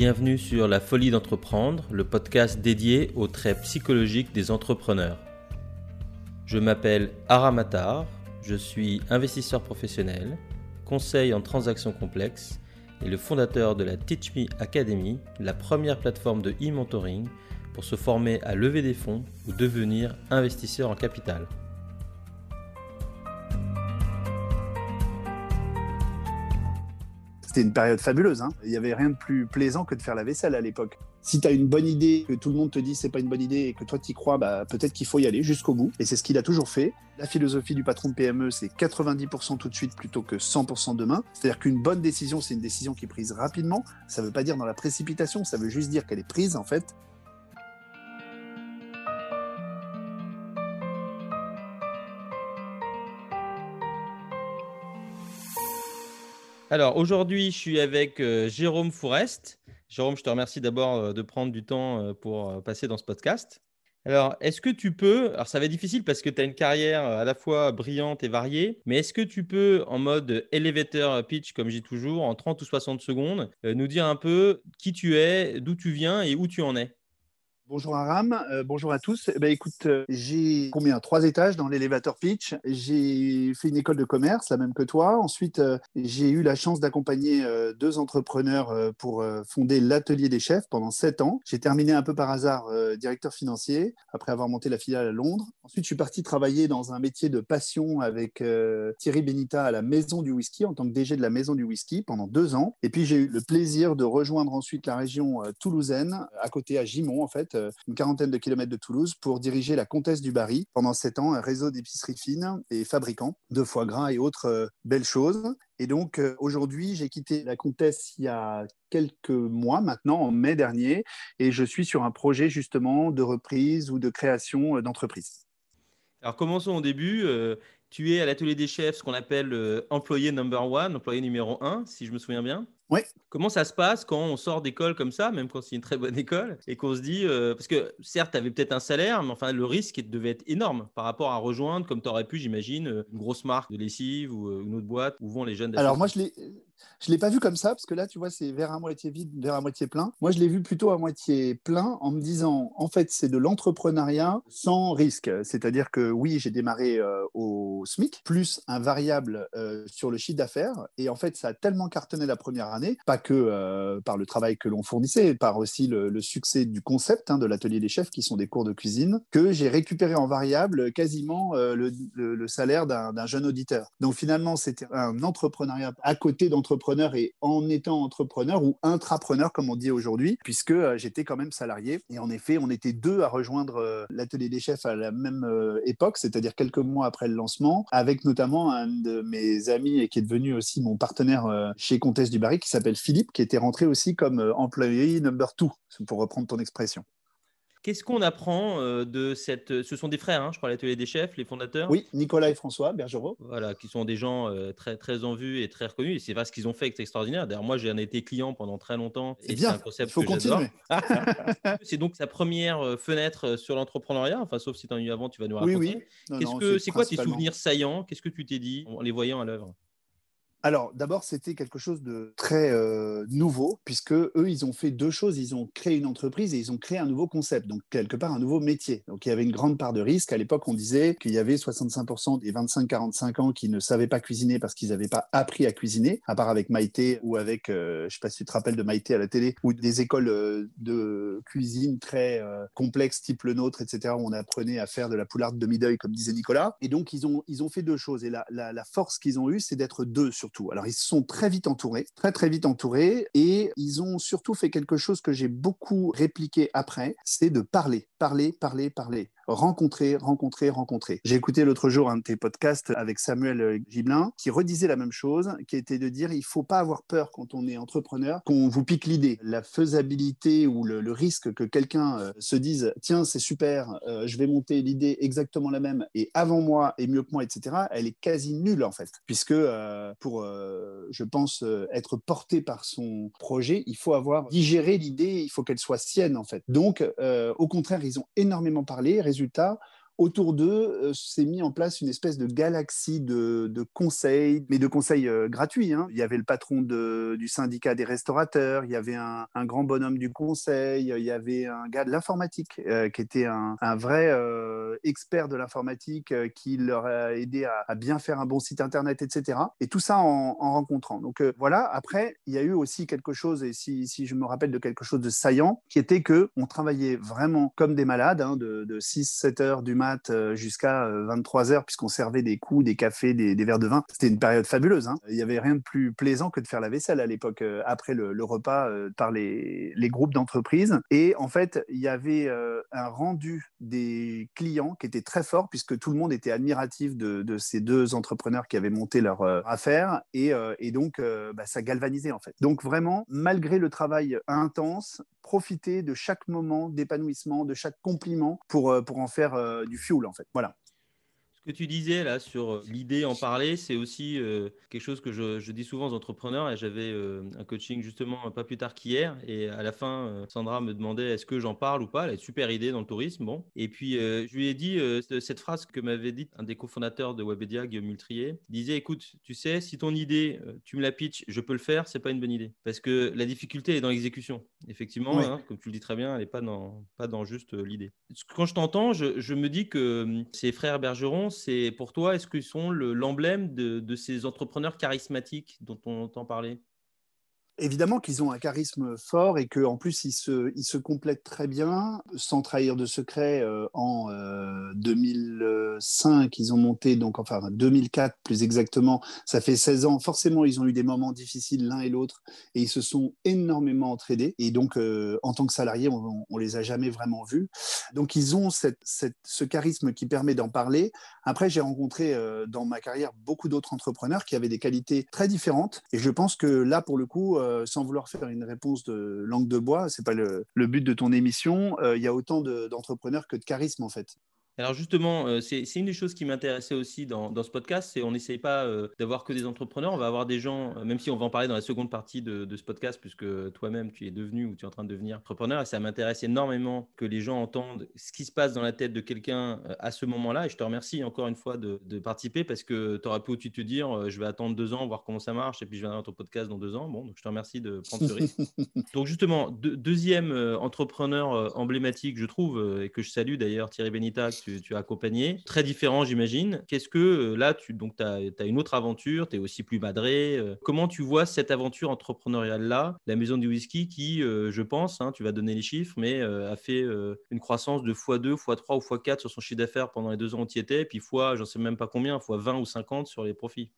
Bienvenue sur La Folie d'entreprendre, le podcast dédié aux traits psychologiques des entrepreneurs. Je m'appelle Aramatar, je suis investisseur professionnel, conseil en transactions complexes et le fondateur de la Teach Me Academy, la première plateforme de e-mentoring pour se former à lever des fonds ou devenir investisseur en capital. C'était une période fabuleuse. Hein. Il n'y avait rien de plus plaisant que de faire la vaisselle à l'époque. Si tu as une bonne idée, que tout le monde te dit c'est pas une bonne idée et que toi tu crois, bah, peut-être qu'il faut y aller jusqu'au bout. Et c'est ce qu'il a toujours fait. La philosophie du patron de PME, c'est 90% tout de suite plutôt que 100% demain. C'est-à-dire qu'une bonne décision, c'est une décision qui est prise rapidement. Ça ne veut pas dire dans la précipitation, ça veut juste dire qu'elle est prise en fait Alors aujourd'hui, je suis avec euh, Jérôme Fourest. Jérôme, je te remercie d'abord euh, de prendre du temps euh, pour passer dans ce podcast. Alors, est-ce que tu peux, alors ça va être difficile parce que tu as une carrière à la fois brillante et variée, mais est-ce que tu peux, en mode elevator pitch, comme j'ai toujours, en 30 ou 60 secondes, nous dire un peu qui tu es, d'où tu viens et où tu en es? Bonjour Aram, euh, bonjour à tous. Eh ben, écoute, euh, j'ai combien? Trois étages dans l'élévateur pitch. J'ai fait une école de commerce, la même que toi. Ensuite, euh, j'ai eu la chance d'accompagner deux entrepreneurs pour fonder l'atelier des chefs pendant sept ans. J'ai terminé un peu par hasard directeur financier après avoir monté la filiale à Londres. Ensuite, je suis parti travailler dans un métier de passion avec Thierry Benita à la Maison du Whisky en tant que DG de la Maison du Whisky pendant deux ans. Et puis, j'ai eu le plaisir de rejoindre ensuite la région toulousaine, à côté à Gimont en fait une quarantaine de kilomètres de Toulouse, pour diriger la Comtesse du Barry pendant sept ans, un réseau d'épiceries fines et fabricants de foie gras et autres euh, belles choses. Et donc euh, aujourd'hui, j'ai quitté la Comtesse il y a quelques mois maintenant, en mai dernier, et je suis sur un projet justement de reprise ou de création d'entreprise. Alors commençons au début. tu es à l'atelier des chefs, ce qu'on appelle employé number one, employé numéro un, si je me souviens bien. Oui. Comment ça se passe quand on sort d'école comme ça, même quand c'est une très bonne école, et qu'on se dit, euh, parce que certes, tu avais peut-être un salaire, mais enfin, le risque devait être énorme par rapport à rejoindre, comme tu aurais pu, j'imagine, euh, une grosse marque de lessive ou euh, une autre boîte où vont les jeunes. Alors moi, je l'ai, je l'ai pas vu comme ça, parce que là, tu vois, c'est vers à moitié vide, vers à moitié plein. Moi, je l'ai vu plutôt à moitié plein en me disant, en fait, c'est de l'entrepreneuriat sans risque. C'est-à-dire que oui, j'ai démarré au SMIC, plus un variable sur le chiffre d'affaires, et en fait, ça a tellement cartonné la première année pas que euh, par le travail que l'on fournissait, par aussi le, succès du concept hein, de l'atelier des chefs, qui sont des cours de cuisine, que j'ai récupéré en variable quasiment euh, le, salaire d'un jeune auditeur. Donc finalement, c'était un entrepreneuriat à côté d'entrepreneur et en étant entrepreneur ou intrapreneur, comme on dit aujourd'hui, puisque euh, j'étais quand même salarié. Et en effet, on était deux à rejoindre l'atelier des chefs à la même époque, c'est-à-dire quelques mois après le lancement, avec notamment un de mes amis et qui est devenu aussi mon partenaire chez Comtesse du Barry, qui s'appelle Philippe, qui était rentré aussi comme euh, employé number two, pour reprendre ton expression. Qu'est-ce qu'on apprend euh, de cette. Ce sont des frères, hein, je crois, l'atelier des chefs, les fondateurs Oui, Nicolas et François Bergerot. Voilà, qui sont des gens euh, très, très en vue et très reconnus. Et c'est vrai ce qu'ils ont fait c'est extraordinaire. D'ailleurs, moi, j'en ai été client pendant très longtemps. C'est bien, il faut continuer. c'est donc sa première fenêtre sur l'entrepreneuriat. Enfin, sauf si tu en as eu avant, tu vas nous raconter. Oui, oui. C'est quoi tes souvenirs saillants? Qu'est-ce que tu t'es dit en les voyant à l'œuvre? Alors, d'abord, c'était quelque chose de très euh, nouveau, puisque eux, ils ont fait deux choses. Ils ont créé une entreprise et ils ont créé un nouveau concept, donc quelque part un nouveau métier. Donc, il y avait une grande part de risque. À l'époque, on disait qu'il y avait 65% des 25-45 ans qui ne savaient pas cuisiner parce qu'ils n'avaient pas appris à cuisiner, à part avec Maïté ou avec, euh, je ne sais pas si tu te rappelles de Maïté à la télé, ou des écoles euh, de cuisine très complexes, type le nôtre, etc., où on apprenait à faire de la poularde demi-deuil, comme disait Nicolas. Et donc, ils ont, ils ont fait deux choses. Et la, la, la force qu'ils ont eue, c'est d'être deux sur alors ils sont très vite entourés, très très vite entourés, et ils ont surtout fait quelque chose que j'ai beaucoup répliqué après, c'est de parler, parler, parler, parler rencontrer, rencontrer, rencontrer. J'ai écouté l'autre jour un de tes podcasts avec Samuel Gibelin qui redisait la même chose, qui était de dire il faut pas avoir peur quand on est entrepreneur, qu'on vous pique l'idée. La faisabilité ou le, risque que quelqu'un euh, se dise tiens, c'est super, euh, je vais monter l'idée exactement la même et avant moi et mieux que moi, etc., elle est quasi nulle en fait. Puisque euh, pour, je pense, être porté par son projet, il faut avoir digéré l'idée, il faut qu'elle soit sienne en fait. Donc, au contraire, ils ont énormément parlé. Résultat, autour d'eux s'est mis en place une espèce de galaxie de, conseils, mais de conseils gratuits. Hein. Il y avait le patron du syndicat des restaurateurs, il y avait un, grand bonhomme du conseil, il y avait un gars de l'informatique qui était un, vrai expert de l'informatique qui leur a aidé à, bien faire un bon site internet, etc. Et tout ça en, rencontrant. Donc voilà, après, il y a eu aussi quelque chose, et si, je me rappelle de quelque chose de saillant, qui était que on travaillait vraiment comme des malades, hein, de, 6-7 heures du euh, jusqu'à 23 euh, heures, puisqu'on servait des coups, des cafés, des, verres de vin. C'était une période fabuleuse. Hein. Il n'y avait rien de plus plaisant que de faire la vaisselle à l'époque, euh, après le, repas par les, groupes d'entreprises. Et en fait, il y avait un rendu des clients qui était très fort, puisque tout le monde était admiratif de, ces deux entrepreneurs qui avaient monté leur affaire. Et, donc, bah, ça galvanisait en fait. Donc vraiment, malgré le travail intense, profiter de chaque moment d'épanouissement, de chaque compliment pour, pour en faire euh, fuel, en fait. Voilà que tu disais là sur euh, l'idée en parler, c'est aussi euh, quelque chose que je, dis souvent aux entrepreneurs. Et j'avais euh, un coaching justement pas plus tard qu'hier. Et à la fin, Sandra me demandait est-ce que j'en parle ou pas? Elle a une super idée dans le tourisme. Bon. Et puis je lui ai dit cette phrase que m'avait dit un des cofondateurs de Webedia, Guillaume Multrier. Il disait écoute, tu sais, si ton idée, tu me la pitches, je peux le faire, c'est pas une bonne idée. Parce que la difficulté est dans l'exécution. Effectivement, hein, comme tu le dis très bien, elle n'est pas dans, pas dans juste l'idée. Quand je t'entends, je, je, me dis que ces frères Bergeron, c'est pour toi, est-ce qu'ils sont l'emblème de, ces entrepreneurs charismatiques dont on entend parler? Évidemment qu'ils ont un charisme fort et qu'en plus ils se, complètent très bien. Sans trahir de secret, euh, en 2005, euh, ils ont monté, donc enfin 2004 plus exactement, ça fait 16 ans. Forcément, ils ont eu des moments difficiles l'un et l'autre et ils se sont énormément entraînés. Et donc, euh, en tant que salariés, on, on, les a jamais vraiment vus. Donc, ils ont ce charisme qui permet d'en parler. Après, j'ai rencontré dans ma carrière beaucoup d'autres entrepreneurs qui avaient des qualités très différentes. Et je pense que là, pour le coup, euh, sans vouloir faire une réponse de langue de bois, c'est pas le, but de ton émission. Euh, il y a autant d'entrepreneurs que de charisme en fait. Alors justement, euh, c'est une des choses qui m'intéressait aussi dans, ce podcast, c'est on n'essaye pas euh, d'avoir que des entrepreneurs, on va avoir des gens, euh, même si on va en parler dans la seconde partie de, ce podcast, puisque toi-même tu es devenu ou tu es en train de devenir entrepreneur, et ça m'intéresse énormément que les gens entendent ce qui se passe dans la tête de quelqu'un à ce moment-là, et je te remercie encore une fois de, participer, parce que tu aurais pu aussi te dire, je vais attendre deux ans, voir comment ça marche, et puis je viendrai dans ton podcast dans deux ans. Bon, donc je te remercie de prendre ce risque. donc justement, deuxième entrepreneur emblématique, je trouve, et que je salue d'ailleurs, Thierry Benita, tu, as accompagné. Très différent, j'imagine. Qu'est-ce que euh, là, tu donc, as, as, une autre aventure, tu es aussi plus madré. Euh, comment tu vois cette aventure entrepreneuriale-là, la maison du whisky qui, euh, je pense, hein, tu vas donner les chiffres, mais a fait une croissance de x2, x3 ou x4 sur son chiffre d'affaires pendant les deux ans où tu étais, puis fois, j'en sais même pas combien, fois 20 ou 50 sur les profits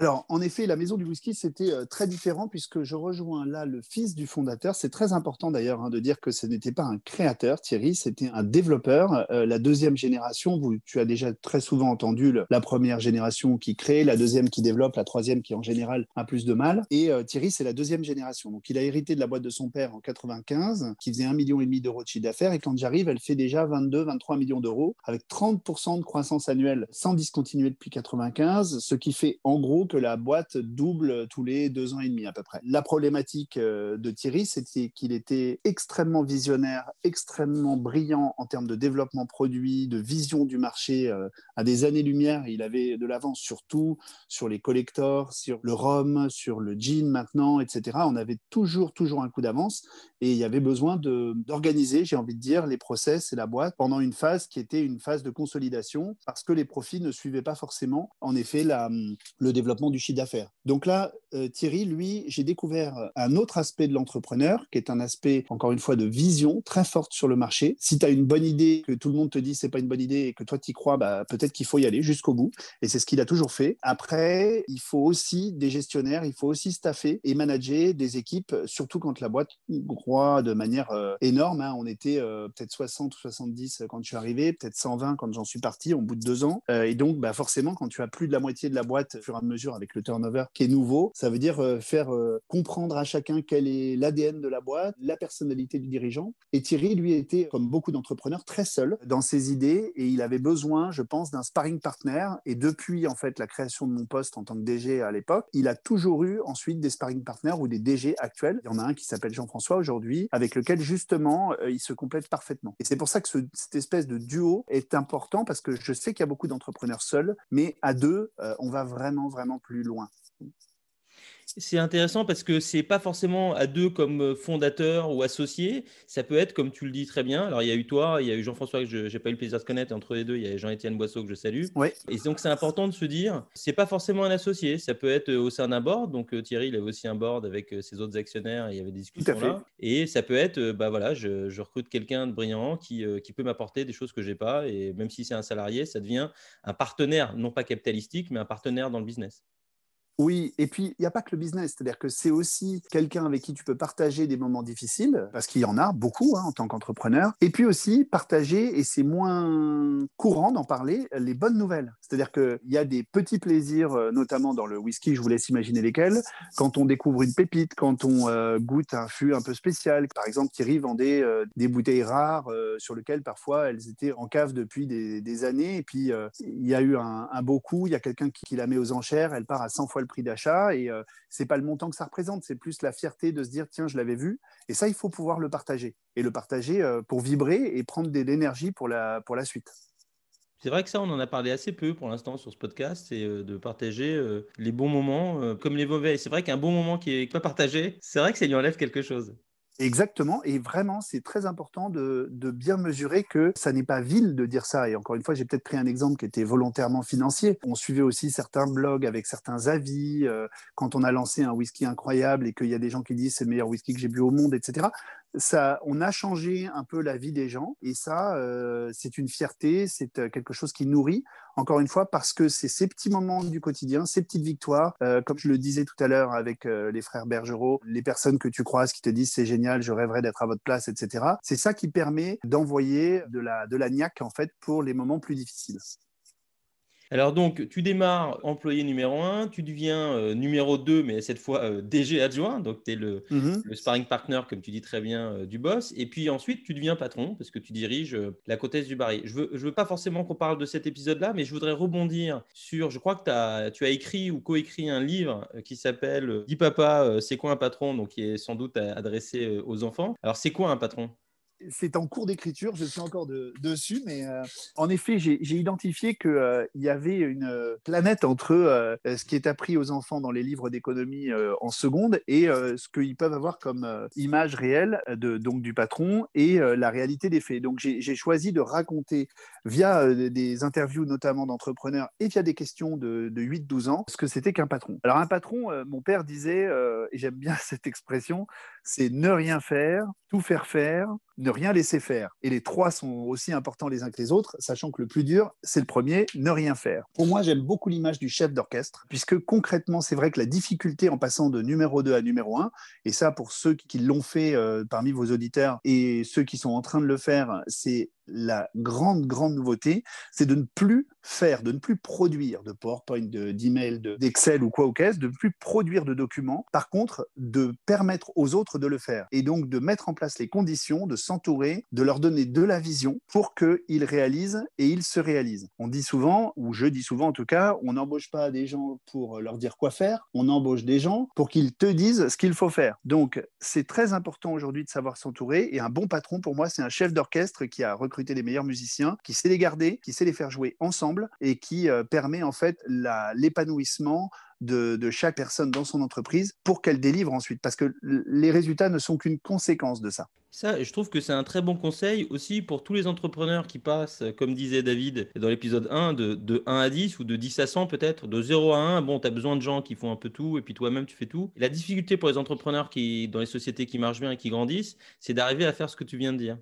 alors, en effet, la maison du whisky, c'était euh, très différent puisque je rejoins là le fils du fondateur. C'est très important d'ailleurs hein, de dire que ce n'était pas un créateur, Thierry, c'était un développeur. Euh, la deuxième génération, tu as déjà très souvent entendu la première génération qui crée, la deuxième qui développe, la troisième qui en général a plus de mal. Et euh, Thierry, c'est la deuxième génération. Donc, il a hérité de la boîte de son père en 95, qui faisait 1,5 million d'euros de chiffre d'affaires. Et quand j'arrive, elle fait déjà 22, 23 millions d'euros, avec 30% de croissance annuelle sans discontinuer depuis 95, ce qui fait en gros que la boîte double tous les deux ans et demi à peu près. La problématique euh, de Thierry, c'était qu'il était extrêmement visionnaire, extrêmement brillant en termes de développement produit, de vision du marché euh, à des années-lumière. Il avait de l'avance sur tout, sur les collectors, sur le rhum, sur le gin maintenant, etc. On avait toujours, toujours un coup d'avance et il y avait besoin d'organiser, j'ai envie de dire, les process et la boîte pendant une phase qui était une phase de consolidation parce que les profits ne suivaient pas forcément, en effet, le développement du chiffre d'affaires. Donc là, euh, Thierry, lui, j'ai découvert un autre aspect de l'entrepreneur, qui est un aspect, encore une fois, de vision très forte sur le marché. Si tu as une bonne idée, que tout le monde te dit c'est pas une bonne idée et que toi tu y crois, bah, peut-être qu'il faut y aller jusqu'au bout. Et c'est ce qu'il a toujours fait. Après, il faut aussi des gestionnaires, il faut aussi staffer et manager des équipes, surtout quand la boîte croît de manière euh, énorme. Hein. On était euh, peut-être 60 ou 70 quand je suis arrivé, peut-être 120 quand j'en suis parti, au bout de deux ans. et donc, bah, forcément, quand tu as plus de la moitié de la boîte au fur et à mesure avec le turnover qui est nouveau, Ça veut dire faire comprendre à chacun quel est l'ADN de la boîte, la personnalité du dirigeant. Et Thierry, lui, était, comme beaucoup d'entrepreneurs, très seul dans ses idées et il avait besoin, je pense, d'un sparring partner. Et depuis, en fait, la création de mon poste en tant que DG à l'époque, il a toujours eu ensuite des sparring partners ou des DG actuels. Il y en a un qui s'appelle Jean-François aujourd'hui, avec lequel, justement, il se complète parfaitement. Et c'est pour ça que cette espèce de duo est important parce que je sais qu'il y a beaucoup d'entrepreneurs seuls, mais à deux, on va vraiment, vraiment plus loin c'est intéressant parce que c'est pas forcément à deux comme euh, fondateur ou associé. Ça peut être, comme tu le dis très bien. Alors, il y a eu toi, il y a eu Jean-François que je n'ai pas eu le plaisir de connaître. Entre les deux, il y a Jean-Étienne Boisseau que je salue. Et donc, c'est important de se dire, c'est pas forcément un associé. Ça peut être euh, au sein d'un board. Donc, euh, Thierry, il avait aussi un board avec ses autres actionnaires. il y avait des discussions là. Et ça peut être, bah voilà, je, recrute quelqu'un de brillant qui, qui peut m'apporter des choses que j'ai pas. Et même si c'est un salarié, ça devient un partenaire, non pas capitalistique, mais un partenaire dans le business. Oui, et puis il n'y a pas que le business, c'est-à-dire que c'est aussi quelqu'un avec qui tu peux partager des moments difficiles, parce qu'il y en a beaucoup hein, en tant qu'entrepreneur, et puis aussi partager, et c'est moins courant d'en parler, les bonnes nouvelles. C'est-à-dire qu'il y a des petits plaisirs, euh, notamment dans le whisky, je vous laisse imaginer lesquels, quand on découvre une pépite, quand on euh, goûte un fût un peu spécial. Par exemple, Thierry vendait euh, des bouteilles rares sur lesquelles parfois elles étaient en cave depuis des, années, et puis il y a eu un, beau coup, il y a quelqu'un qui, qui la met aux enchères, elle part à 100 fois le prix d'achat et euh, c'est pas le montant que ça représente, c'est plus la fierté de se dire tiens, je l'avais vu. Et ça, il faut pouvoir le partager et le partager euh, pour vibrer et prendre de l'énergie pour la, pour la suite. C'est vrai que ça, on en a parlé assez peu pour l'instant sur ce podcast, c'est euh, de partager les bons moments comme les mauvais. C'est vrai qu'un bon moment qui est pas partagé, c'est vrai que ça lui enlève quelque chose. Exactement, et vraiment, c'est très important de, bien mesurer que ça n'est pas vil de dire ça. Et encore une fois, j'ai peut-être pris un exemple qui était volontairement financier. On suivait aussi certains blogs avec certains avis. Euh, quand on a lancé un whisky incroyable et qu'il y a des gens qui disent c'est le meilleur whisky que j'ai bu au monde, etc ça, on a changé un peu la vie des gens et ça, euh, c'est une fierté, c'est euh, quelque chose qui nourrit, encore une fois, parce que c'est ces petits moments du quotidien, ces petites victoires, euh, comme je le disais tout à l'heure avec les frères Bergerot, les personnes que tu croises qui te disent c'est génial, je rêverais d'être à votre place, etc. C'est ça qui permet d'envoyer de la, de la niaque, en fait, pour les moments plus difficiles. Alors donc, tu démarres employé numéro 1, tu deviens euh, numéro 2, mais cette fois euh, DG adjoint, donc tu es mmh le, sparring partner, comme tu dis très bien, euh, du boss. Et puis ensuite, tu deviens patron, parce que tu diriges la côte du Barry. Je ne veux, je veux pas forcément qu'on parle de cet épisode-là, mais je voudrais rebondir sur, je crois que as, tu as écrit ou coécrit un livre qui s'appelle Dis papa, c'est quoi un patron, donc qui est sans doute adressé aux enfants. Alors c'est quoi un patron? C'est en cours d'écriture, je suis encore dessus, mais euh, en effet, j'ai identifié qu'il euh, y avait une euh, planète entre ce qui est appris aux enfants dans les livres d'économie en seconde et ce qu'ils peuvent avoir comme image réelle donc, du patron et la réalité des faits. Donc j'ai choisi de raconter via des interviews notamment d'entrepreneurs et via des questions de, de 8-12 ans ce que c'était qu'un patron. Alors un patron, mon père disait, et j'aime bien cette expression, c'est ne rien faire, tout faire faire, ne rien laisser faire. Et les trois sont aussi importants les uns que les autres, sachant que le plus dur, c'est le premier, ne rien faire. Pour moi, j'aime beaucoup l'image du chef d'orchestre, puisque concrètement, c'est vrai que la difficulté en passant de numéro 2 à numéro 1, et ça pour ceux qui l'ont fait euh, parmi vos auditeurs et ceux qui sont en train de le faire, c'est la grande, grande nouveauté, c'est de ne plus faire, de ne plus produire de PowerPoint, d'email, d'Excel ou quoi au caisse, de ne plus produire de documents. Par contre, de permettre aux autres de le faire. Et donc de mettre en place les conditions, de s'entourer, de leur donner de la vision pour qu'ils réalisent et ils se réalisent. On dit souvent, ou je dis souvent en tout cas, on n'embauche pas des gens pour leur dire quoi faire, on embauche des gens pour qu'ils te disent ce qu'il faut faire. Donc c'est très important aujourd'hui de savoir s'entourer et un bon patron pour moi, c'est un chef d'orchestre qui a recruté les meilleurs musiciens, qui sait les garder, qui sait les faire jouer ensemble et qui euh, permet en fait l'épanouissement de, chaque personne dans son entreprise pour qu'elle délivre ensuite, parce que les résultats ne sont qu'une conséquence de ça. Ça, je trouve que c'est un très bon conseil aussi pour tous les entrepreneurs qui passent, comme disait David dans l'épisode 1, de, de, 1 à 10 ou de 10 à 100 peut-être, de 0 à 1. Bon, tu as besoin de gens qui font un peu tout et puis toi-même tu fais tout. la difficulté pour les entrepreneurs qui, dans les sociétés qui marchent bien et qui grandissent, c'est d'arriver à faire ce que tu viens de dire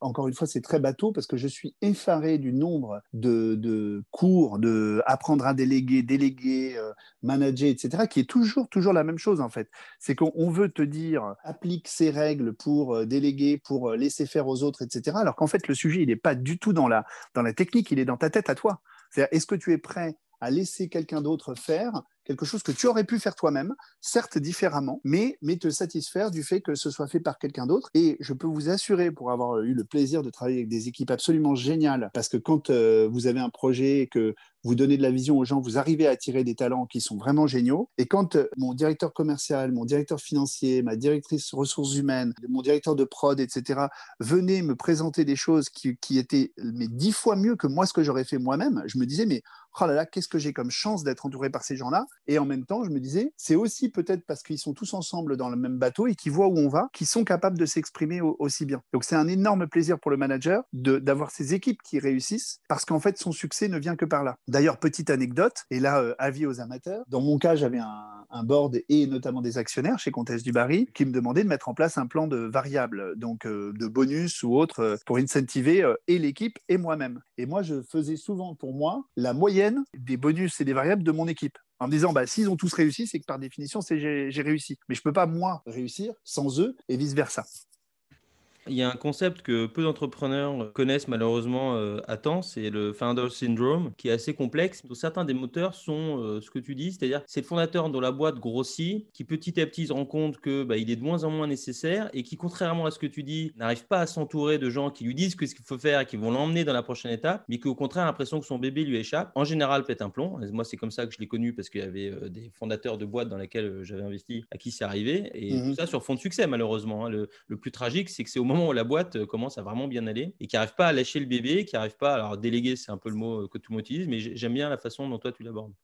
encore une fois, c'est très bateau parce que je suis effaré du nombre de, cours, de apprendre à déléguer, déléguer, euh, manager, etc., qui est toujours, toujours la même chose en fait. C'est qu'on veut te dire applique ces règles pour euh, déléguer, pour euh, laisser faire aux autres, etc., alors qu'en fait, le sujet, il n'est pas du tout dans la, dans la technique, il est dans ta tête à toi. C'est-à-dire, est-ce que tu es prêt à laisser quelqu'un d'autre faire quelque chose que tu aurais pu faire toi-même, certes différemment, mais, te satisfaire du fait que ce soit fait par quelqu'un d'autre. Et je peux vous assurer, pour avoir eu le plaisir de travailler avec des équipes absolument géniales, parce que quand euh, vous avez un projet que vous donnez de la vision aux gens, vous arrivez à attirer des talents qui sont vraiment géniaux. Et quand euh, mon directeur commercial, mon directeur financier, ma directrice ressources humaines, mon directeur de prod, etc., venaient me présenter des choses qui, qui étaient mais dix fois mieux que moi ce que j'aurais fait moi-même, je me disais mais oh là là, qu'est-ce que j'ai comme chance d'être entouré par ces gens-là? Et en même temps, je me disais, c'est aussi peut-être parce qu'ils sont tous ensemble dans le même bateau et qu'ils voient où on va, qu'ils sont capables de s'exprimer aussi bien. Donc c'est un énorme plaisir pour le manager d'avoir ces équipes qui réussissent parce qu'en fait, son succès ne vient que par là. D'ailleurs, petite anecdote, et là, euh, avis aux amateurs, dans mon cas, j'avais un, board et notamment des actionnaires chez Comtesse du Barry qui me demandaient de mettre en place un plan de variables, donc euh, de bonus ou autre, euh, pour incentiver et l'équipe et moi-même. Et moi, je faisais souvent pour moi la moyenne des bonus et des variables de mon équipe. En me disant, bah, s'ils ont tous réussi, c'est que par définition, c'est j'ai réussi. Mais je ne peux pas, moi, réussir sans eux et vice-versa. Il y a un concept que peu d'entrepreneurs connaissent malheureusement euh, à temps, c'est le founder syndrome, qui est assez complexe. certains des moteurs sont euh, ce que tu dis, c'est-à-dire c'est le fondateur dont la boîte grossit, qui petit à petit se rend compte que bah, il est de moins en moins nécessaire et qui, contrairement à ce que tu dis, n'arrive pas à s'entourer de gens qui lui disent ce qu'il faut faire et qui vont l'emmener dans la prochaine étape, mais qui au contraire a l'impression que son bébé lui échappe. En général, pète un plomb. moi, c'est comme ça que je l'ai connu parce qu'il y avait euh, des fondateurs de boîtes dans lesquelles j'avais investi à qui c'est arrivé. Et mmh tout ça sur fond de succès, malheureusement. Hein. Le, le plus tragique, c'est que c'est au moment la boîte euh, commence à vraiment bien aller et qui n'arrive pas à lâcher le bébé, qui n'arrive pas, alors déléguer, c'est un peu le mot euh, que tout le monde utilise, mais j'aime bien la façon dont toi tu l'abordes.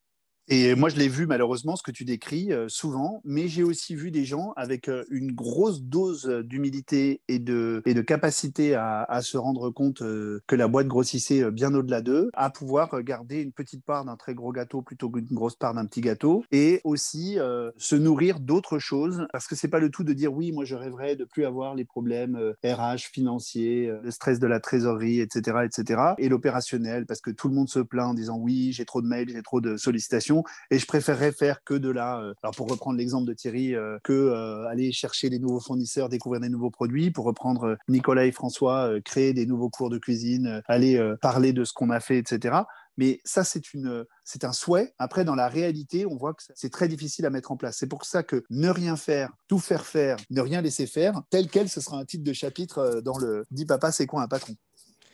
Et moi, je l'ai vu malheureusement, ce que tu décris euh, souvent, mais j'ai aussi vu des gens avec euh, une grosse dose d'humilité et de, et de capacité à, à se rendre compte euh, que la boîte grossissait bien au-delà d'eux, à pouvoir garder une petite part d'un très gros gâteau plutôt qu'une grosse part d'un petit gâteau, et aussi se nourrir d'autres choses, parce que c'est pas le tout de dire oui, moi je rêverais de plus avoir les problèmes RH, financiers, le stress de la trésorerie, etc., etc., et l'opérationnel, parce que tout le monde se plaint en disant oui, j'ai trop de mails, j'ai trop de sollicitations et je préférerais faire que de la, euh, alors pour reprendre l'exemple de Thierry, euh, que euh, aller chercher des nouveaux fournisseurs, découvrir des nouveaux produits, pour reprendre Nicolas et François, créer des nouveaux cours de cuisine, aller parler de ce qu'on a fait, etc. Mais ça, c'est une, c'est un souhait. Après, dans la réalité, on voit que c'est très difficile à mettre en place. C'est pour ça que ne rien faire, tout faire faire, ne rien laisser faire, tel quel, ce sera un titre de chapitre dans le Dis papa, c'est quoi un patron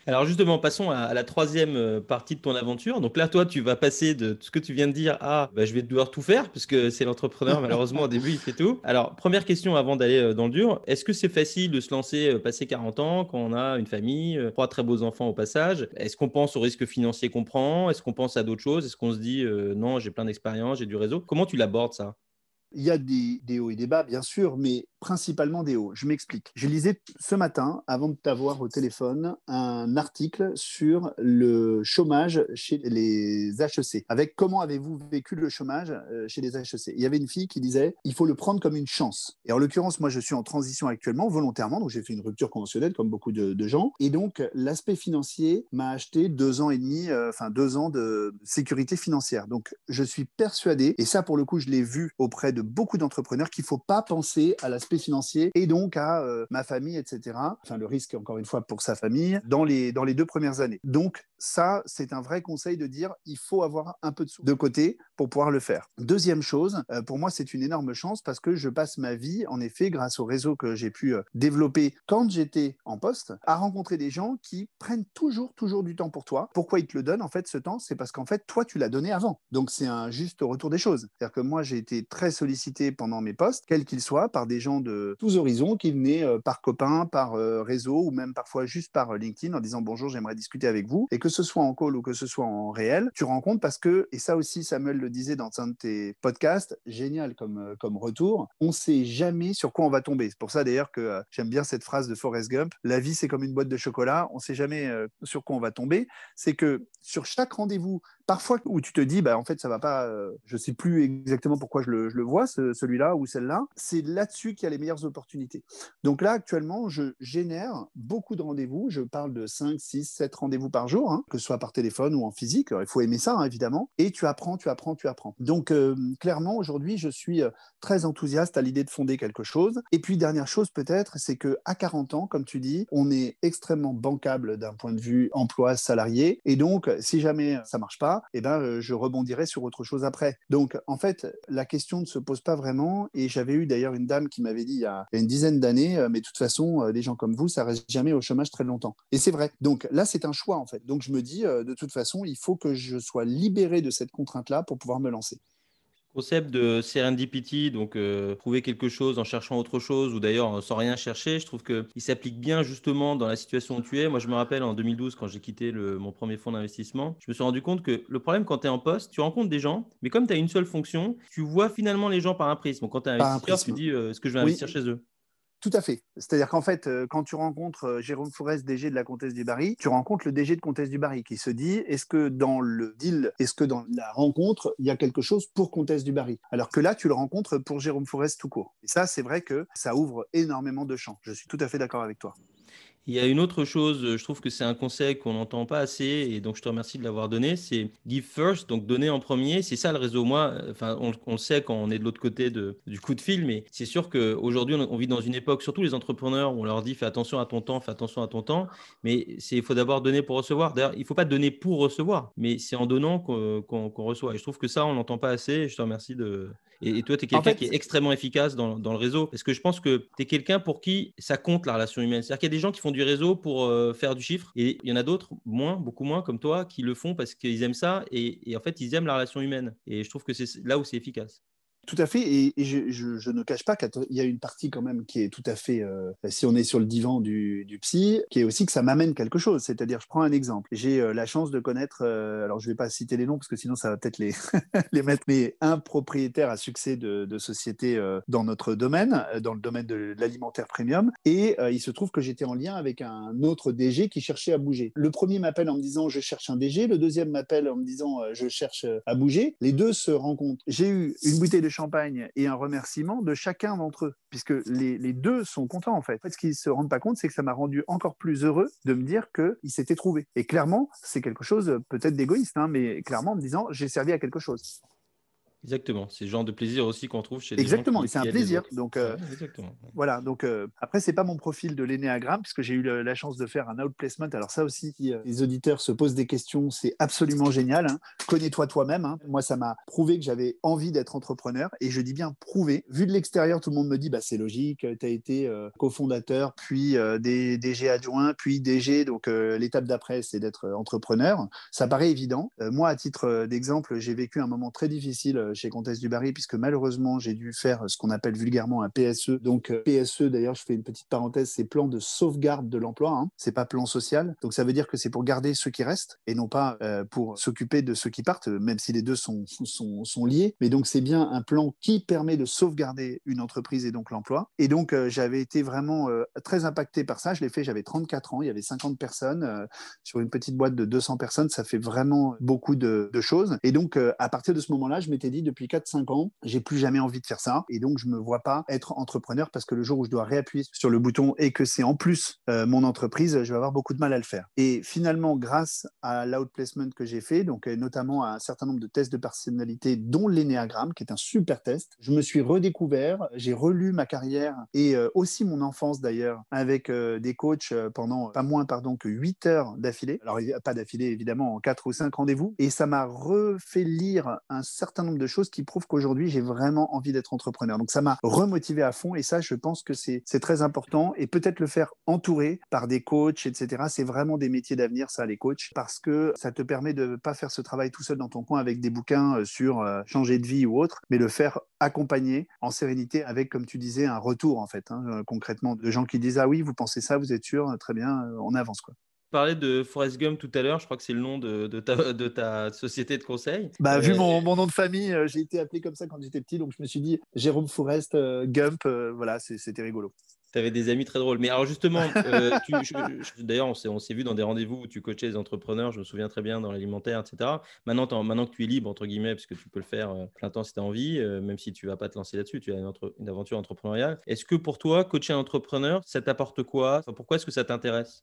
alors justement, passons à, la troisième euh, partie de ton aventure. Donc là, toi, tu vas passer de ce que tu viens de dire à bah, je vais devoir tout faire, puisque c'est l'entrepreneur, malheureusement, au début, il fait tout. Alors, première question avant d'aller euh, dans le dur. Est-ce que c'est facile de se lancer euh, passer 40 ans quand on a une famille, trois très beaux enfants au passage? Est-ce qu'on pense au risque financier qu'on prend? Est-ce qu'on pense à d'autres choses? Est-ce qu'on se dit non, j'ai plein d'expérience, j'ai du réseau? Comment tu l'abordes ça? Il y a des, des, hauts et des bas, bien sûr, mais principalement des hauts. Je m'explique. Je lisais ce matin, avant de t'avoir au téléphone, un article sur le chômage chez les HEC. Avec comment avez-vous vécu le chômage euh, chez les HEC Il y avait une fille qui disait il faut le prendre comme une chance. Et en l'occurrence, moi, je suis en transition actuellement, volontairement, donc j'ai fait une rupture conventionnelle comme beaucoup de, gens. Et donc, l'aspect financier m'a acheté deux ans et demi, euh, enfin deux ans de sécurité financière. Donc, je suis persuadé, et ça, pour le coup, je l'ai vu auprès de beaucoup d'entrepreneurs, qu'il ne faut pas penser à l'aspect financier et donc à euh, ma famille, etc. Enfin, le risque, encore une fois, pour sa famille dans les, dans les deux premières années. Donc, ça, c'est un vrai conseil de dire il faut avoir un peu de sous de côté pour pouvoir le faire. Deuxième chose, euh, pour moi, c'est une énorme chance parce que je passe ma vie, en effet, grâce au réseau que j'ai pu euh, développer quand j'étais en poste, à rencontrer des gens qui prennent toujours, toujours du temps pour toi. Pourquoi ils te le donnent, en fait, ce temps? C'est parce qu'en fait, toi, tu l'as donné avant. Donc, c'est un juste retour des choses. C'est-à-dire que moi, j'ai été très sollicité pendant mes postes, quels qu'ils soient, par des gens de tous horizons qui venaient euh, par copains, par réseau ou même parfois juste par LinkedIn en disant bonjour, j'aimerais discuter avec vous. Et que ce soit en call ou que ce soit en réel, tu compte parce que, et ça aussi Samuel le disait dans un de tes podcasts, génial comme, euh, comme retour, on sait jamais sur quoi on va tomber. C'est pour ça d'ailleurs que euh, j'aime bien cette phrase de Forrest Gump, la vie c'est comme une boîte de chocolat, on sait jamais euh, sur quoi on va tomber. C'est que sur chaque rendez-vous, parfois où tu te dis, bah, en fait, ça va pas, je sais plus exactement pourquoi je le, je le vois, celui-là ou celle-là, c'est là-dessus qu'il y a les meilleures opportunités. Donc là, actuellement, je génère beaucoup de rendez-vous, je parle de 5, 6, 7 rendez-vous par jour, hein, que ce soit par téléphone ou en physique. il faut aimer ça, hein, évidemment. Et tu apprends, tu apprends, tu apprends. Donc, euh, clairement, aujourd'hui, je suis euh, très enthousiaste à l'idée de fonder quelque chose. Et puis, dernière chose, peut-être, c'est que à 40 ans, comme tu dis, on est extrêmement bancable d'un point de vue emploi salarié. Et donc, si jamais ça marche pas, eh ben, je rebondirai sur autre chose après. Donc, en fait, la question ne se pose pas vraiment. Et j'avais eu d'ailleurs une dame qui m'avait dit il y a une dizaine d'années, mais de toute façon, des gens comme vous, ça reste jamais au chômage très longtemps. Et c'est vrai. Donc là, c'est un choix, en fait. Donc, je me dis, de toute façon, il faut que je sois libéré de cette contrainte-là pour pouvoir me lancer concept de serendipity, donc euh, trouver quelque chose en cherchant autre chose ou d'ailleurs euh, sans rien chercher, je trouve qu'il s'applique bien justement dans la situation où tu es. Moi, je me rappelle en 2012, quand j'ai quitté mon premier fonds d'investissement, je me suis rendu compte que le problème quand tu es en poste, tu rencontres des gens, mais comme tu as une seule fonction, tu vois finalement les gens par un prisme. Donc, quand tu es investisseur, tu dis euh, est-ce que je vais investir chez eux? Tout à fait. C'est-à-dire qu'en fait, euh, quand tu rencontres euh, Jérôme Fourès, DG de la Comtesse du Barry, tu rencontres le DG de Comtesse du Barry qui se dit est-ce que dans le deal, est-ce que dans la rencontre, il y a quelque chose pour Comtesse du Barry? Alors que là, tu le rencontres pour Jérôme Fourès tout court. Et ça, c'est vrai que ça ouvre énormément de champs. Je suis tout à fait d'accord avec toi. Il y a une autre chose, je trouve que c'est un conseil qu'on n'entend pas assez, et donc je te remercie de l'avoir donné, c'est give first, donc donner en premier. C'est ça le réseau. Moi, enfin, on, le sait quand on est de l'autre côté du coup de fil, mais c'est sûr qu'aujourd'hui, on, on vit dans une époque, surtout les entrepreneurs, où on leur dit fais attention à ton temps, fais attention à ton temps, mais il faut d'abord donner pour recevoir. D'ailleurs, il ne faut pas donner pour recevoir, mais c'est en donnant qu'on reçoit. Et je trouve que ça, on n'entend pas assez, et je te remercie de, et, toi, tu es quelqu'un qui est extrêmement efficace dans, dans, le réseau. Parce que je pense que tu es quelqu'un pour qui ça compte la relation humaine? C'est-à-dire qu'il y a des gens qui font du réseau pour euh, faire du chiffre. Et il y en a d'autres, moins, beaucoup moins, comme toi, qui le font parce qu'ils aiment ça. Et, et en fait, ils aiment la relation humaine. Et je trouve que c'est là où c'est efficace. Tout à fait, et, je, ne cache pas qu'il y a une partie quand même qui est tout à fait, euh, si on est sur le divan du, psy, qui est aussi que ça m'amène quelque chose. C'est-à-dire, je prends un exemple. J'ai euh, la chance de connaître, euh, alors je ne vais pas citer les noms parce que sinon ça va peut-être les, les mettre, mais un propriétaire à succès de, de société dans notre domaine, dans le domaine de l'alimentaire premium, et il se trouve que j'étais en lien avec un autre DG qui cherchait à bouger. Le premier m'appelle en me disant je cherche un DG, le deuxième m'appelle en me disant je cherche à bouger. Les deux se rencontrent. J'ai eu une bouteille de champagne et un remerciement de chacun d'entre eux, puisque les, deux sont contents en fait. Ce qu'ils se rendent pas compte, c'est que ça m'a rendu encore plus heureux de me dire qu'ils s'étaient trouvés. Et clairement, c'est quelque chose peut-être d'égoïste, hein, mais clairement en me disant j'ai servi à quelque chose. Exactement, c'est le genre de plaisir aussi qu'on trouve chez les Exactement, c'est un plaisir. Donc euh, voilà, donc euh, après c'est pas mon profil de l'énéagramme puisque j'ai eu la chance de faire un outplacement. Alors ça aussi, euh, les auditeurs se posent des questions, c'est absolument génial. Hein. Connais-toi toi-même. Hein. Moi, ça m'a prouvé que j'avais envie d'être entrepreneur et je dis bien prouvé. Vu de l'extérieur, tout le monde me dit bah c'est logique, tu as été cofondateur, puis DG adjoint, puis DG. Donc l'étape d'après, c'est d'être entrepreneur. Ça paraît évident. moi, à titre d'exemple, j'ai vécu un moment très difficile chez Comtesse du Barry, puisque malheureusement, j'ai dû faire ce qu'on appelle vulgairement un PSE. Donc, euh, PSE, d'ailleurs, je fais une petite parenthèse, c'est plan de sauvegarde de l'emploi, hein. c'est pas plan social. Donc, ça veut dire que c'est pour garder ceux qui restent et non pas euh, pour s'occuper de ceux qui partent, même si les deux sont, sont, liés. Mais donc, c'est bien un plan qui permet de sauvegarder une entreprise et donc l'emploi. Et donc, euh, j'avais été vraiment très impacté par ça. Je l'ai fait, j'avais 34 ans, il y avait 50 personnes sur une petite boîte de 200 personnes. Ça fait vraiment beaucoup de choses. Et donc, à partir de ce moment-là, je m'étais dit, depuis 4-5 ans, j'ai plus jamais envie de faire ça. Et donc, je me vois pas être entrepreneur parce que le jour où je dois réappuyer sur le bouton et que c'est en plus euh, mon entreprise, je vais avoir beaucoup de mal à le faire. Et finalement, grâce à l'outplacement que j'ai fait, donc euh, notamment à un certain nombre de tests de personnalité, dont l'énéagramme, qui est un super test, je me suis redécouvert, j'ai relu ma carrière et euh, aussi mon enfance d'ailleurs avec des coachs pendant pas moins pardon que 8 heures d'affilée. Alors pas d'affilée évidemment en 4 ou 5 rendez-vous et ça m'a refait lire un certain nombre de choses qui prouve qu'aujourd'hui, j'ai vraiment envie d'être entrepreneur. Donc, ça m'a remotivé à fond et ça, je pense que c'est très important et peut-être le faire entourer par des coachs, etc. C'est vraiment des métiers d'avenir, ça, les coachs, parce que ça te permet de ne pas faire ce travail tout seul dans ton coin avec des bouquins euh, sur euh, changer de vie ou autre, mais le faire accompagner en sérénité avec, comme tu disais, un retour, en fait, hein, euh, concrètement, de gens qui disent Ah oui, vous pensez ça, vous êtes sûr, très bien, on avance, quoi parlais de Forrest Gump tout à l'heure, je crois que c'est le nom de, ta, de, ta, société de conseil. Bah, vu euh, mon, mon, nom de famille, euh, j'ai été appelé comme ça quand j'étais petit, donc je me suis dit Jérôme Forrest euh, Gump, voilà, c'était rigolo. Tu avais des amis très drôles. Mais alors justement, d'ailleurs, on s'est vu dans des rendez-vous où tu coachais les entrepreneurs, je me souviens très bien dans l'alimentaire, etc. Maintenant, maintenant que tu es libre, entre guillemets, parce que tu peux le faire plein temps si tu as envie, même si tu ne vas pas te lancer là-dessus, tu as une, une aventure entrepreneuriale. Est-ce que pour toi, coacher un entrepreneur, ça t'apporte quoi? Pourquoi est-ce que ça t'intéresse?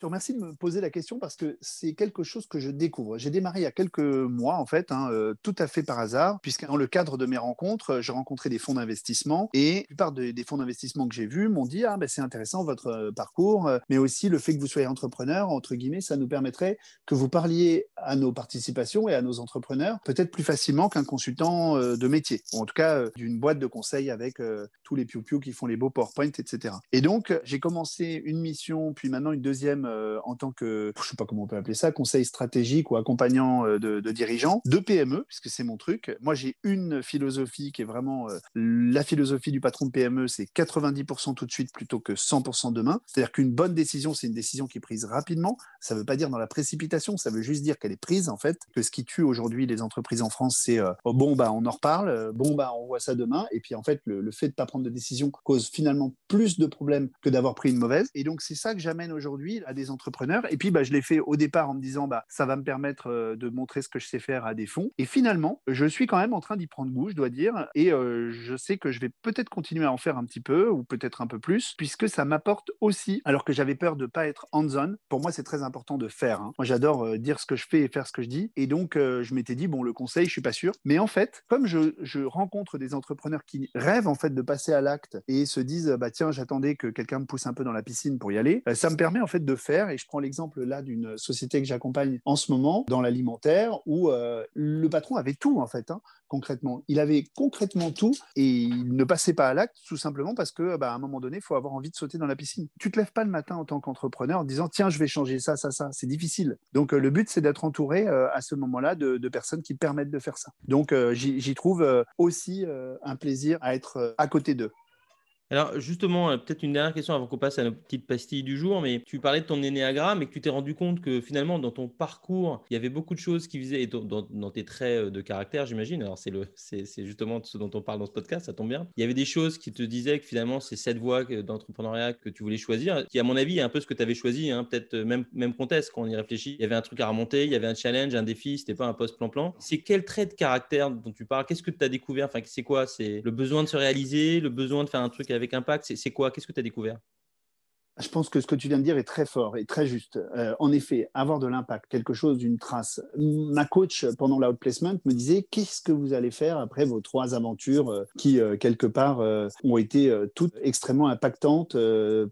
Te remercie de me poser la question parce que c'est quelque chose que je découvre. J'ai démarré il y a quelques mois, en fait, hein, euh, tout à fait par hasard, puisque dans le cadre de mes rencontres, euh, j'ai rencontré des fonds d'investissement et la plupart des fonds d'investissement que j'ai vus m'ont dit Ah, ben, c'est intéressant votre euh, parcours, mais aussi le fait que vous soyez entrepreneur, entre guillemets, ça nous permettrait que vous parliez à nos participations et à nos entrepreneurs peut-être plus facilement qu'un consultant de métier, ou en tout cas d'une boîte de conseil avec tous les piou-piou qui font les beaux PowerPoint, etc. Et donc, j'ai commencé une mission, puis maintenant une deuxième euh, en tant que, je sais pas comment on peut appeler ça, conseil stratégique ou accompagnant euh, de, dirigeants, de PME, puisque c'est mon truc. Moi, j'ai une philosophie qui est vraiment euh, la philosophie du patron de PME, c'est 90% tout de suite plutôt que 100% demain. C'est-à-dire qu'une bonne décision, c'est une décision qui est prise rapidement. Ça ne veut pas dire dans la précipitation, ça veut juste dire qu'elle est prise en fait. Que ce qui tue aujourd'hui les entreprises en France, c'est oh, bon bah on en reparle, bon bah on voit ça demain. Et puis en fait, le, fait de pas prendre de décision cause finalement plus de problèmes que d'avoir pris une mauvaise. Et donc c'est ça que j'amène aujourd'hui à des entrepreneurs. Et puis, bah, je l'ai fait au départ en me disant, bah, ça va me permettre euh, de montrer ce que je sais faire à des fonds. Et finalement, je suis quand même en train d'y prendre goût, je dois dire. Et euh, je sais que je vais peut-être continuer à en faire un petit peu, ou peut-être un peu plus, puisque ça m'apporte aussi, alors que j'avais peur de pas être hands-on. Pour moi, c'est très important de faire. Hein. Moi, j'adore euh, dire ce que je fais et faire ce que je dis. Et donc, je m'étais dit, bon, le conseil, je suis pas sûr. Mais en fait, comme je, je rencontre des entrepreneurs qui rêvent en fait de passer à l'acte et se disent, bah tiens, j'attendais que quelqu'un me pousse un peu dans la piscine pour y aller, ça me permet en fait de faire et je prends l'exemple là d'une société que j'accompagne en ce moment dans l'alimentaire où euh, le patron avait tout en fait, hein, concrètement. Il avait concrètement tout et il ne passait pas à l'acte tout simplement parce que bah, à un moment donné, il faut avoir envie de sauter dans la piscine. Tu te lèves pas le matin en tant qu'entrepreneur en disant tiens, je vais changer ça, ça, ça. C'est difficile. Donc euh, le but, c'est d'être entouré euh, à ce moment-là de, de, personnes qui permettent de faire ça. Donc j'y trouve aussi un plaisir à être à côté d'eux. Alors justement, euh, peut-être une dernière question avant qu'on passe à notre petite pastille du jour, mais tu parlais de ton énéagramme et que tu t'es rendu compte que finalement dans ton parcours, il y avait beaucoup de choses qui faisaient, et dans, tes traits euh, de caractère, j'imagine, alors c'est, le, c'est, justement ce dont on parle dans ce podcast, ça tombe bien, il y avait des choses qui te disaient que finalement c'est cette voie d'entrepreneuriat que tu voulais choisir, qui à mon avis est un peu ce que tu avais choisi, hein, peut-être euh, même, même contexte quand on y réfléchit, il y avait un truc à remonter, il y avait un challenge, un défi, c'était pas un post plan-plan. C'est quel trait de caractère dont tu parles? Qu'est-ce que tu as découvert? Enfin, c'est quoi? C'est le besoin de se réaliser, le besoin de faire un truc impact C'est quoi? Qu'est-ce que tu as découvert? Je pense que ce que tu viens de dire est très fort et très juste. Euh, en effet, avoir de l'impact, quelque chose d'une trace. Ma coach pendant l'outplacement me disait qu'est-ce que vous allez faire après vos trois aventures euh, qui, euh, quelque part, ont été toutes extrêmement impactantes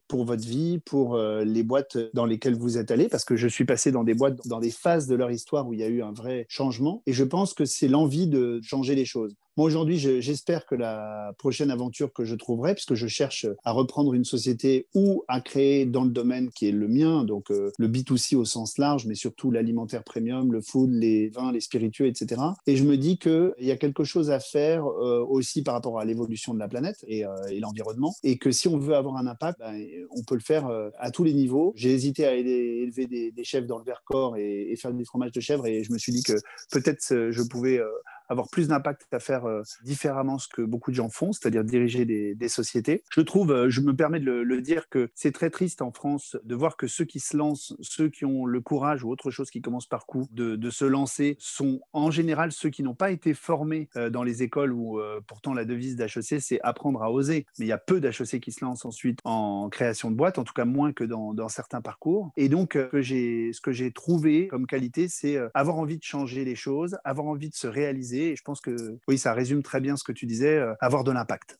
pour votre vie, pour les boîtes dans lesquelles vous êtes allé, parce que je suis passé dans des boîtes, dans des phases de leur histoire où il y a eu un vrai changement. Et je pense que c'est l'envie de changer les choses. Moi, aujourd'hui, j'espère que la prochaine aventure que je trouverai, puisque je cherche à reprendre une société ou à créer dans le domaine qui est le mien, donc euh, le B2C au sens large, mais surtout l'alimentaire premium, le food, les vins, les spiritueux, etc. Et je me dis qu'il y a quelque chose à faire euh, aussi par rapport à l'évolution de la planète et, euh, l'environnement, et que si on veut avoir un impact, ben, on peut le faire à tous les niveaux. J'ai hésité à élever des, chefs dans le Vercors et, et, faire du fromage de chèvre, et je me suis dit que peut-être je pouvais avoir plus d'impact à faire euh, différemment ce que beaucoup de gens font, c'est-à-dire diriger des, sociétés. Je trouve, euh, je me permets de le, dire, que c'est très triste en France de voir que ceux qui se lancent, ceux qui ont le courage ou autre chose qui commence par coup de, se lancer, sont en général ceux qui n'ont pas été formés euh, dans les écoles où pourtant la devise d'HEC, c'est apprendre à oser. Mais il y a peu d'HEC qui se lancent ensuite en création de boîte, en tout cas moins que dans, certains parcours. Et donc, ce que j'ai trouvé comme qualité, c'est avoir envie de changer les choses, avoir envie de se réaliser et je pense que oui, ça résume très bien ce que tu disais, euh, avoir de l'impact.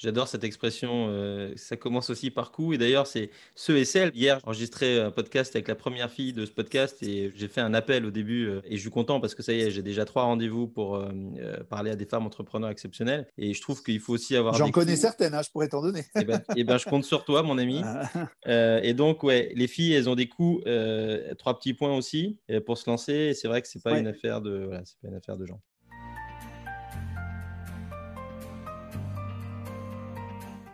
J'adore cette expression. Euh, ça commence aussi par coup. Et d'ailleurs, c'est ce et celles. Hier, j'ai enregistré un podcast avec la première fille de ce podcast et j'ai fait un appel au début. Euh, et je suis content parce que ça y est, j'ai déjà trois rendez-vous pour parler à des femmes entrepreneurs exceptionnelles. Et je trouve qu'il faut aussi avoir. J'en connais certaines, hein, je pourrais t'en donner. et, eh ben, eh ben, je compte sur toi, mon ami. et donc, ouais, les filles, elles ont des coups. trois petits points aussi pour se lancer. c'est vrai que c'est pas une affaire de, voilà, c'est pas une affaire de gens.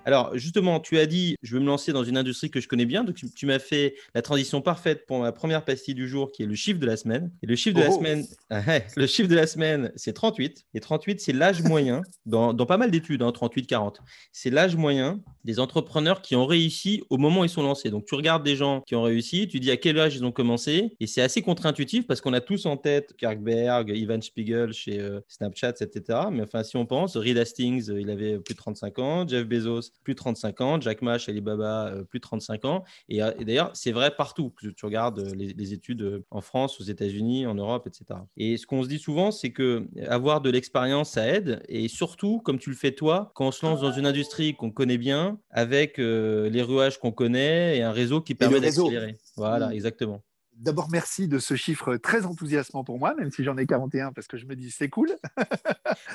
Alors, justement, tu as dit, je veux me lancer dans une industrie que je connais bien. Donc, tu, m'as fait la transition parfaite pour ma première pastille du jour, qui est le chiffre de la semaine. Et le chiffre de la oh. semaine, ah, le chiffre de la semaine, c'est 38. Et 38, c'est l'âge moyen, dans, pas mal d'études, 38-40. Hein, c'est l'âge moyen des entrepreneurs qui ont réussi au moment où ils sont lancés. Donc, tu regardes des gens qui ont réussi, tu dis à quel âge ils ont commencé. Et c'est assez contre-intuitif parce qu'on a tous en tête Kirkberg, Ivan Spiegel chez euh, Snapchat, etc. Mais enfin, si on pense, Reed Hastings, il avait plus de 35 ans. Jeff Bezos, plus de 35 ans. Jack Ma chez Alibaba, plus de 35 ans. Et, d'ailleurs, c'est vrai partout. Que tu regardes les, études en France, aux États-Unis, en Europe, etc. Et ce qu'on se dit souvent, c'est que avoir de l'expérience, ça aide. Et surtout, comme tu le fais toi, quand on se lance dans une industrie qu'on connaît bien, avec les rouages qu'on connaît et un réseau qui permet d'accélérer. Voilà, mmh. exactement. D'abord, merci de ce chiffre très enthousiasmant pour moi, même si j'en ai 41 parce que je me dis c'est cool.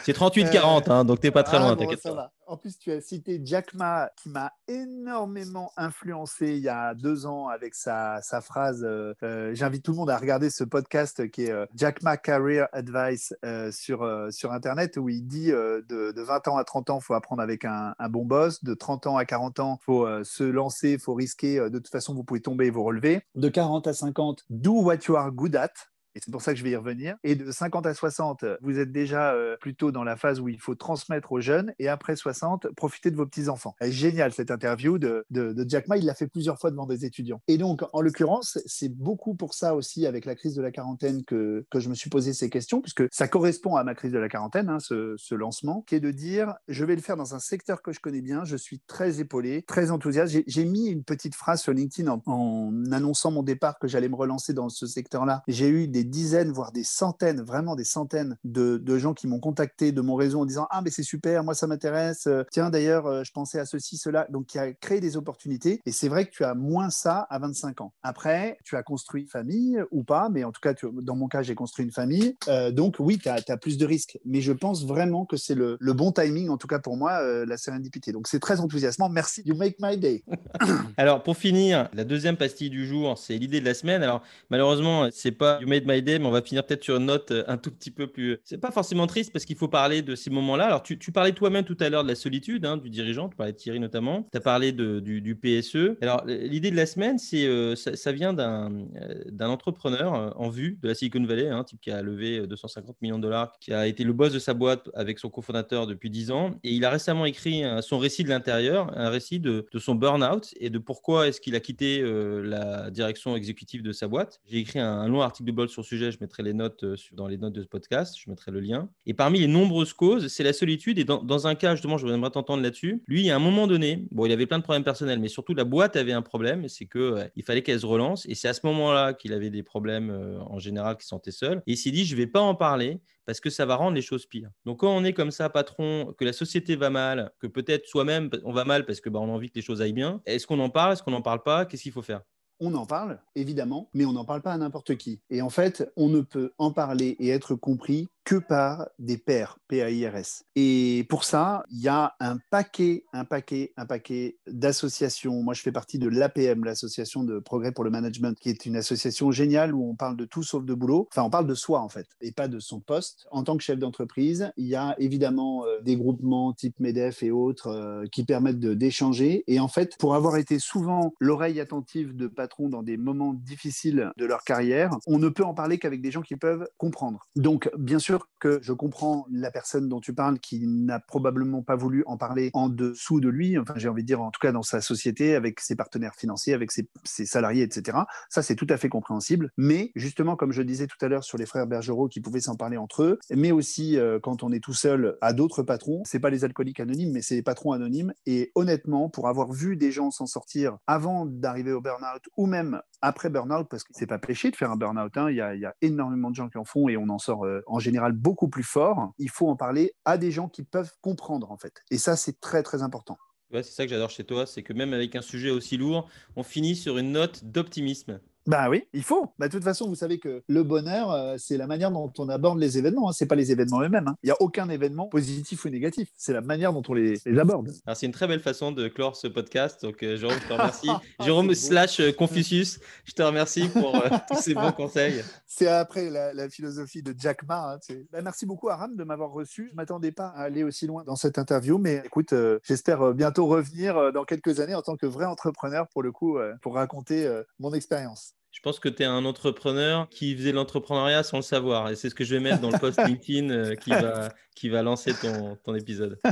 c'est 38-40, hein, donc tu n'es pas très ah, loin, t'inquiète pas. En plus, tu as cité Jack Ma qui m'a énormément influencé il y a deux ans avec sa, phrase. Euh, euh, j'invite tout le monde à regarder ce podcast qui est euh, Jack Ma Career Advice sur, sur Internet où il dit de, de, 20 ans à 30 ans, il faut apprendre avec un, un, bon boss. De 30 ans à 40 ans, il faut se lancer, il faut risquer. De toute façon, vous pouvez tomber et vous relever. De 40 à 50, do what you are good at. Et c'est pour ça que je vais y revenir. Et de 50 à 60, vous êtes déjà euh, plutôt dans la phase où il faut transmettre aux jeunes. Et après 60, profitez de vos petits-enfants. Génial cette interview de, Jack Ma. Il l'a fait plusieurs fois devant des étudiants. Et donc, en l'occurrence, c'est beaucoup pour ça aussi, avec la crise de la quarantaine, que, je me suis posé ces questions, puisque ça correspond à ma crise de la quarantaine, hein, ce, ce, lancement, qui est de dire je vais le faire dans un secteur que je connais bien. Je suis très épaulé, très enthousiaste. J'ai mis une petite phrase sur LinkedIn en, en annonçant mon départ que j'allais me relancer dans ce secteur-là. J'ai eu des dizaines, voire des centaines, vraiment des centaines de, gens qui m'ont contacté de mon réseau en disant Ah, mais c'est super, moi ça m'intéresse. Euh, tiens, d'ailleurs, euh, je pensais à ceci, cela. Donc, qui a créé des opportunités. Et c'est vrai que tu as moins ça à 25 ans. Après, tu as construit une famille ou pas, mais en tout cas, dans mon cas, j'ai construit une famille. Euh, donc, oui, tu as, plus de risques. Mais je pense vraiment que c'est le, bon timing, en tout cas pour moi, la sérendipité. Donc, c'est très enthousiasmant. Merci. You make my day. Alors, pour finir, la deuxième pastille du jour, c'est l'idée de la semaine. Alors, malheureusement, c'est pas You made my day, mais on va finir peut-être sur une note euh, un tout petit peu plus. C'est pas forcément triste parce qu'il faut parler de ces moments-là. Alors, tu, parlais toi-même tout à l'heure de la solitude hein, du dirigeant, tu parlais de Thierry notamment. Tu as parlé de, du, PSE. Alors, l'idée de la semaine, c'est euh, ça, vient d'un euh, entrepreneur en vue de la Silicon Valley, un hein, type qui a levé 250 millions de dollars, qui a été le boss de sa boîte avec son cofondateur depuis 10 ans. Et il a récemment écrit son récit de l'intérieur, un récit de, de son burn-out et de pourquoi est-ce qu'il a quitté la direction exécutive de sa boîte. J'ai écrit un, un long article de blog sur le sujet, je mettrai les notes euh, dans les notes de ce podcast, je mettrai le lien. Et parmi les nombreuses causes, c'est la solitude. Et dans, un cas, justement, je voudrais t'entendre là-dessus. Lui, à un moment donné, bon, il avait plein de problèmes personnels, mais surtout la boîte avait un problème, c'est que il fallait qu'elle se relance. Et c'est à ce moment-là qu'il avait des problèmes euh, en général, qu'il se sentait seul. Et il s'est dit, je vais pas en parler parce que ça va rendre les choses pires. Donc quand on est comme ça, patron, que la société va mal, que peut-être soi-même on va mal parce que bah, on a envie que les choses aillent bien, est-ce qu'on en parle, est-ce qu'on n'en parle pas, qu'est-ce qu'il faut faire? On en parle, évidemment, mais on n'en parle pas à n'importe qui. Et en fait, on ne peut en parler et être compris que par des pairs, P-A-I-R-S. Et pour ça, il y a un paquet, un paquet, un paquet d'associations. Moi, je fais partie de l'APM, l'Association de Progrès pour le Management, qui est une association géniale où on parle de tout sauf de boulot. Enfin, on parle de soi, en fait, et pas de son poste. En tant que chef d'entreprise, il y a évidemment euh, des groupements type MEDEF et autres euh, qui permettent d'échanger. Et en fait, pour avoir été souvent l'oreille attentive de patrons dans des moments difficiles de leur carrière, on ne peut en parler qu'avec des gens qui peuvent comprendre. Donc, bien sûr, que je comprends la personne dont tu parles qui n'a probablement pas voulu en parler en dessous de lui, enfin j'ai envie de dire en tout cas dans sa société, avec ses partenaires financiers, avec ses, salariés, etc. Ça c'est tout à fait compréhensible. Mais justement, comme je disais tout à l'heure sur les frères Bergerot qui pouvaient s'en parler entre eux, mais aussi euh, quand on est tout seul à d'autres patrons, c'est pas les alcooliques anonymes, mais c'est les patrons anonymes. Et honnêtement, pour avoir vu des gens s'en sortir avant d'arriver au burn-out ou même après burn-out, parce que c'est pas péché de faire un burn-out, hein, il y, a énormément de gens qui en font et on en sort euh, en général beaucoup plus fort, il faut en parler à des gens qui peuvent comprendre en fait. Et ça, c'est très très important. C'est ça que j'adore chez toi, c'est que même avec un sujet aussi lourd, on finit sur une note d'optimisme. Bah oui, il faut. Bah, de toute façon, vous savez que le bonheur, euh, c'est la manière dont on aborde les événements. Hein. Ce n'est pas les événements eux-mêmes. Hein. Il n'y a aucun événement positif ou négatif. C'est la manière dont on les, aborde. c'est une très belle façon de clore ce podcast. Donc, euh, Jérôme, je te remercie. Jérôme slash euh, Confucius, je te remercie pour tous ces bons conseils. C'est après la, philosophie de Jack Ma. Hein, bah, merci beaucoup, Aram, de m'avoir reçu. Je ne m'attendais pas à aller aussi loin dans cette interview. Mais écoute, j'espère bientôt revenir dans quelques années en tant que vrai entrepreneur, pour le coup, pour raconter mon expérience. Je pense que tu es un entrepreneur qui faisait l'entrepreneuriat sans le savoir. Et c'est ce que je vais mettre dans le post LinkedIn euh, qui, va, qui va lancer ton, ton épisode.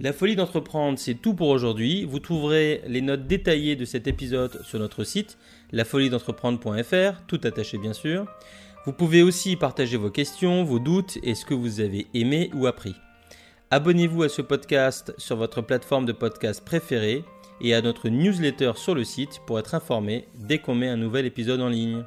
La folie d'entreprendre, c'est tout pour aujourd'hui. Vous trouverez les notes détaillées de cet épisode sur notre site, lafoliedentreprendre.fr, tout attaché bien sûr. Vous pouvez aussi partager vos questions, vos doutes et ce que vous avez aimé ou appris. Abonnez-vous à ce podcast sur votre plateforme de podcast préférée et à notre newsletter sur le site pour être informé dès qu'on met un nouvel épisode en ligne.